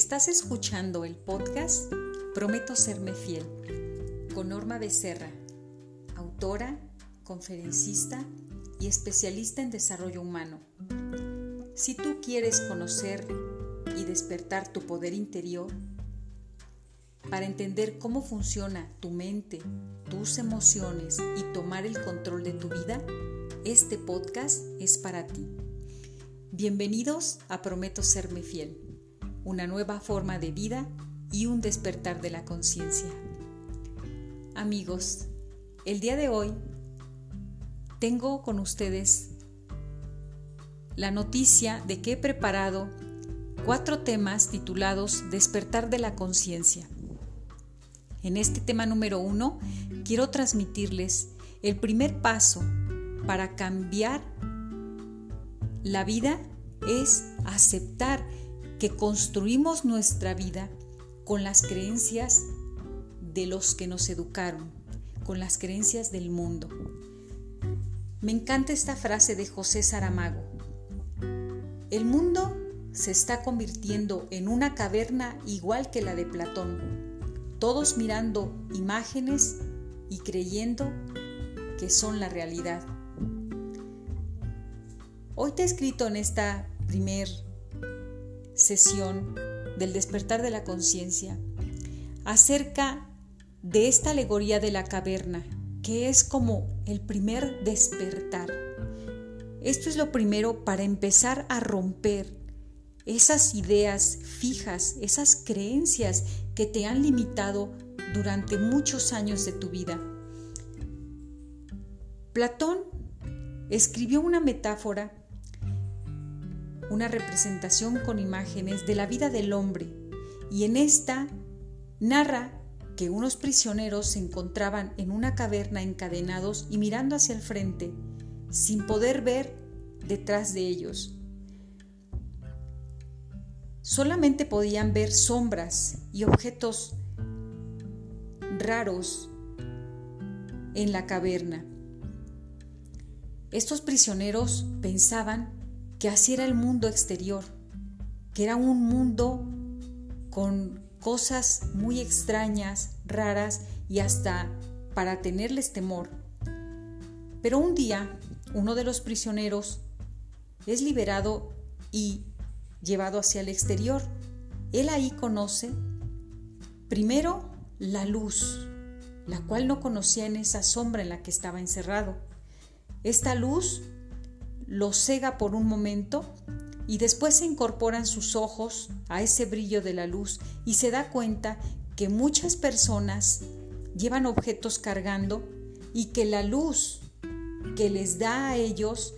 Estás escuchando el podcast Prometo serme fiel con Norma Becerra, autora, conferencista y especialista en desarrollo humano. Si tú quieres conocer y despertar tu poder interior, para entender cómo funciona tu mente, tus emociones y tomar el control de tu vida, este podcast es para ti. Bienvenidos a Prometo serme fiel una nueva forma de vida y un despertar de la conciencia. Amigos, el día de hoy tengo con ustedes la noticia de que he preparado cuatro temas titulados Despertar de la conciencia. En este tema número uno quiero transmitirles el primer paso para cambiar la vida es aceptar que construimos nuestra vida con las creencias de los que nos educaron, con las creencias del mundo. Me encanta esta frase de José Saramago. El mundo se está convirtiendo en una caverna igual que la de Platón, todos mirando imágenes y creyendo que son la realidad. Hoy te he escrito en esta primer sesión del despertar de la conciencia acerca de esta alegoría de la caverna, que es como el primer despertar. Esto es lo primero para empezar a romper esas ideas fijas, esas creencias que te han limitado durante muchos años de tu vida. Platón escribió una metáfora una representación con imágenes de la vida del hombre y en esta narra que unos prisioneros se encontraban en una caverna encadenados y mirando hacia el frente, sin poder ver detrás de ellos. Solamente podían ver sombras y objetos raros en la caverna. Estos prisioneros pensaban que así era el mundo exterior, que era un mundo con cosas muy extrañas, raras y hasta para tenerles temor. Pero un día uno de los prisioneros es liberado y llevado hacia el exterior. Él ahí conoce primero la luz, la cual no conocía en esa sombra en la que estaba encerrado. Esta luz lo cega por un momento y después se incorporan sus ojos a ese brillo de la luz y se da cuenta que muchas personas llevan objetos cargando y que la luz que les da a ellos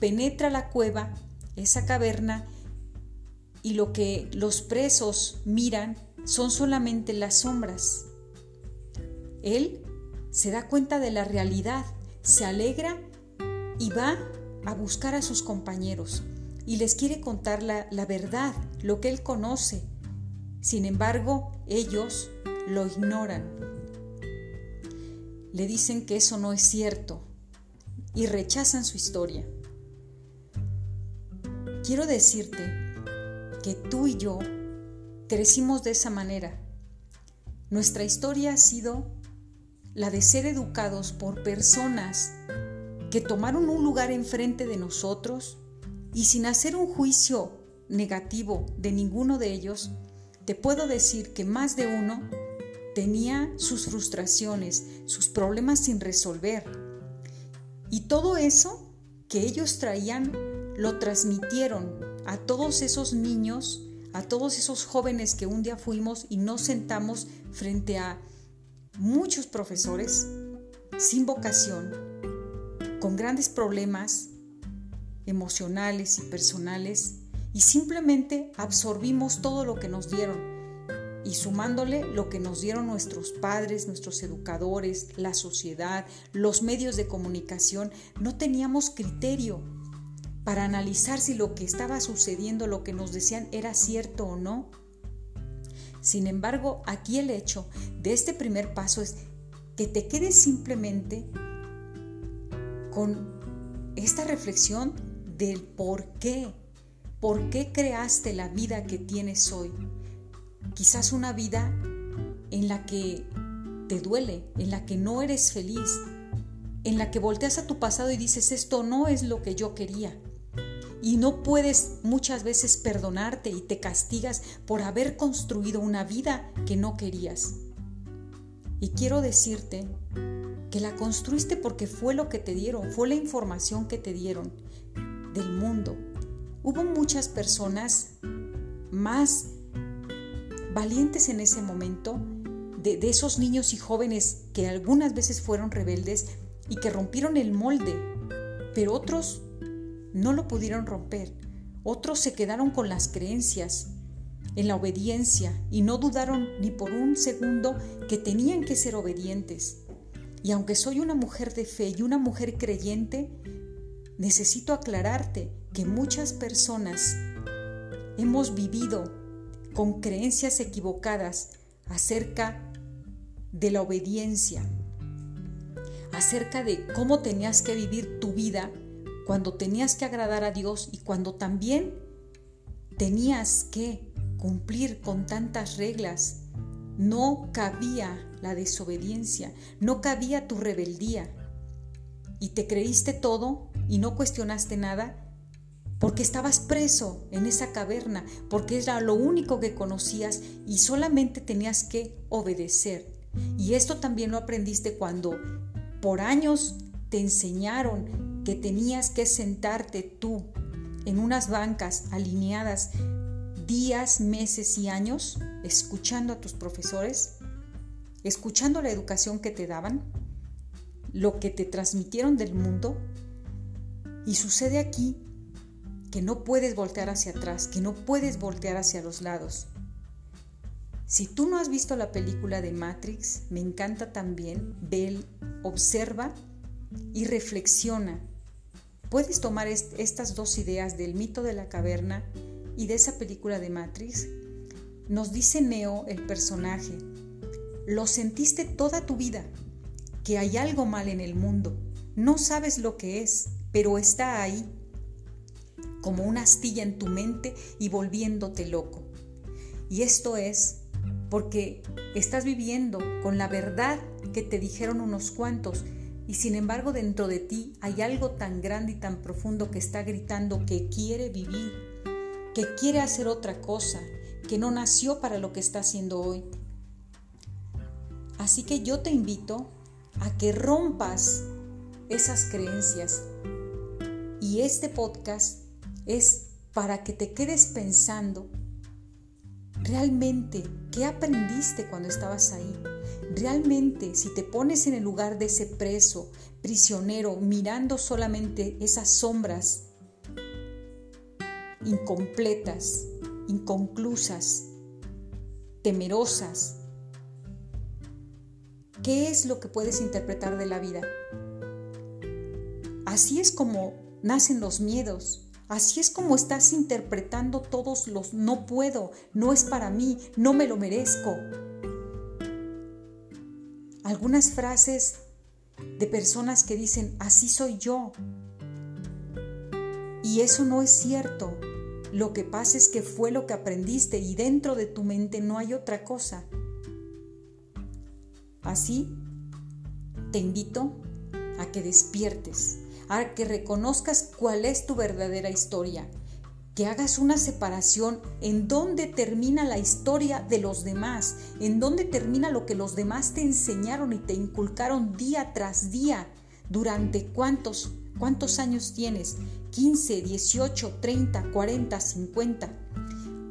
penetra la cueva, esa caverna, y lo que los presos miran son solamente las sombras. Él se da cuenta de la realidad, se alegra y va a buscar a sus compañeros y les quiere contar la, verdad, lo que él conoce. Sin embargo, ellos lo ignoran. Le dicen que eso no es cierto y rechazan su historia. Quiero decirte que tú y yo crecimos de esa manera. Nuestra historia ha sido la de ser educados por personas que tomaron un lugar enfrente de nosotros y sin hacer un juicio negativo de ninguno de ellos, te puedo decir que más de uno tenía sus frustraciones, sus problemas sin resolver. Y todo eso que ellos traían lo transmitieron a todos esos niños, a todos esos jóvenes que un día fuimos y nos sentamos frente a muchos profesores sin vocación, con grandes problemas emocionales y personales y simplemente absorbimos todo lo que nos dieron y sumándole lo que nos dieron nuestros padres, nuestros educadores, la sociedad, los medios de comunicación, no teníamos criterio para analizar si lo que estaba sucediendo, lo que nos decían era cierto o no. Sin embargo, aquí el hecho de este primer paso es que te quedes simplemente con esta reflexión del por qué. por qué creaste la vida que tienes hoy. Quizás una vida en la que te duele, en la que no eres feliz, en la que volteas a tu pasado y dices, esto no es lo que yo quería. Y no puedes muchas veces perdonarte y te castigas por haber construido una vida que no querías. Y quiero decirte que la construiste porque fue lo que te dieron, fue la información que te dieron del mundo. Hubo muchas personas más valientes en ese momento, de, de esos niños y jóvenes que algunas veces fueron rebeldes, y que rompieron el molde, pero otros no lo pudieron romper. Otros se quedaron con las creencias, en la obediencia y no dudaron ni por un segundo que tenían que ser obedientes. Y aunque soy una mujer de fe y una mujer creyente, necesito aclararte que muchas personas hemos vivido con creencias equivocadas acerca de la obediencia, acerca de cómo tenías que vivir tu vida cuando tenías que agradar a Dios y cuando también tenías que cumplir con tantas reglas. No cabía la desobediencia, no cabía tu rebeldía. Y te creíste todo y no cuestionaste nada porque estabas preso en esa caverna, porque era lo único que conocías y solamente tenías que obedecer. Y esto también lo aprendiste cuando por años te enseñaron que tenías que sentarte tú en unas bancas alineadas días, meses y años escuchando a tus profesores, escuchando la educación que te daban, lo que te transmitieron del mundo. Y sucede aquí que no puedes voltear hacia atrás, que no puedes voltear hacia los lados. Si tú no has visto la película de Matrix, me encanta también, ve, observa y reflexiona. Puedes tomar estas dos ideas del mito de la caverna y de esa película de Matrix. Nos dice Neo, el personaje, lo sentiste toda tu vida, que hay algo mal en el mundo. No sabes lo que es, pero está ahí, como una astilla en tu mente y volviéndote loco. Y esto es porque estás viviendo con la verdad que te dijeron unos cuantos y sin embargo dentro de ti hay algo tan grande y tan profundo que está gritando que quiere vivir, que quiere hacer otra cosa, que no nació para lo que está haciendo hoy. Así que yo te invito a que rompas esas creencias y este podcast es para que te quedes pensando Realmente, ¿qué aprendiste cuando estabas ahí? Realmente, si te pones en el lugar de ese preso, prisionero, mirando solamente esas sombras incompletas, inconclusas, temerosas, ¿qué es lo que puedes interpretar de la vida? Así es como nacen los miedos, Así es como estás interpretando todos los no puedo, no es para mí, no me lo merezco. Algunas frases de personas que dicen, así soy yo. Y eso no es cierto. Lo que pasa es que fue lo que aprendiste y dentro de tu mente no hay otra cosa. Así, te invito a que despiertes a que reconozcas cuál es tu verdadera historia, que hagas una separación en dónde termina la historia de los demás, en dónde termina lo que los demás te enseñaron y te inculcaron día tras día, durante cuántos, cuántos años tienes, 15, 18, 30, 40, 50.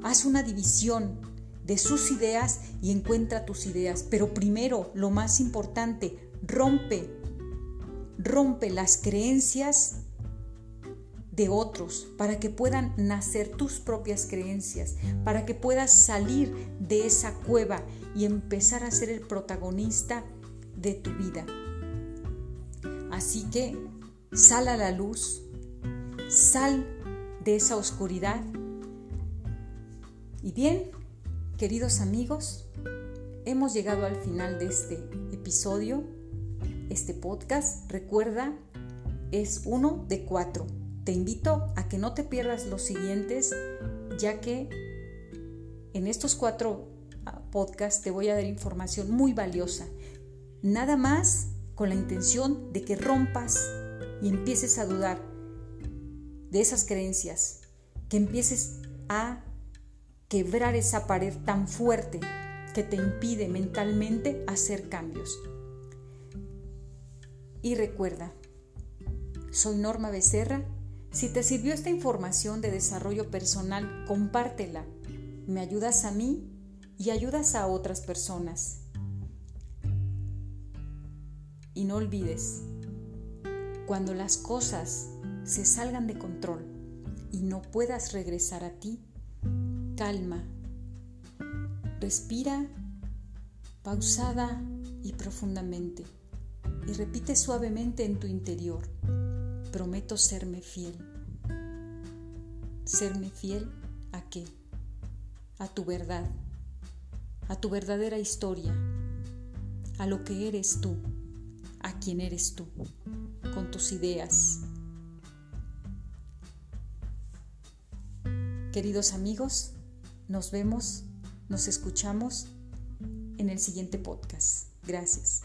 Haz una división de sus ideas y encuentra tus ideas, pero primero, lo más importante, rompe rompe las creencias de otros para que puedan nacer tus propias creencias, para que puedas salir de esa cueva y empezar a ser el protagonista de tu vida. Así que sal a la luz, sal de esa oscuridad. Y bien, queridos amigos, hemos llegado al final de este episodio este podcast, recuerda, es uno de cuatro. Te invito a que no te pierdas los siguientes, ya que en estos cuatro ah, podcasts te voy a dar información muy valiosa. Nada más con la intención de que rompas y empieces a dudar de esas creencias, que empieces a quebrar esa pared tan fuerte que te impide mentalmente hacer cambios. Y recuerda, soy Norma Becerra. Si te sirvió esta información de desarrollo personal, compártela. Me ayudas a mí y ayudas a otras personas. Y no olvides, cuando las cosas se salgan de control y no puedas regresar a ti, calma, respira pausada y profundamente. Y repite suavemente en tu interior, prometo serme fiel. ¿Serme fiel a qué? A tu verdad, a tu verdadera historia, a lo que eres tú, a quien eres tú, con tus ideas. Queridos amigos, nos vemos, nos escuchamos en el siguiente podcast. Gracias.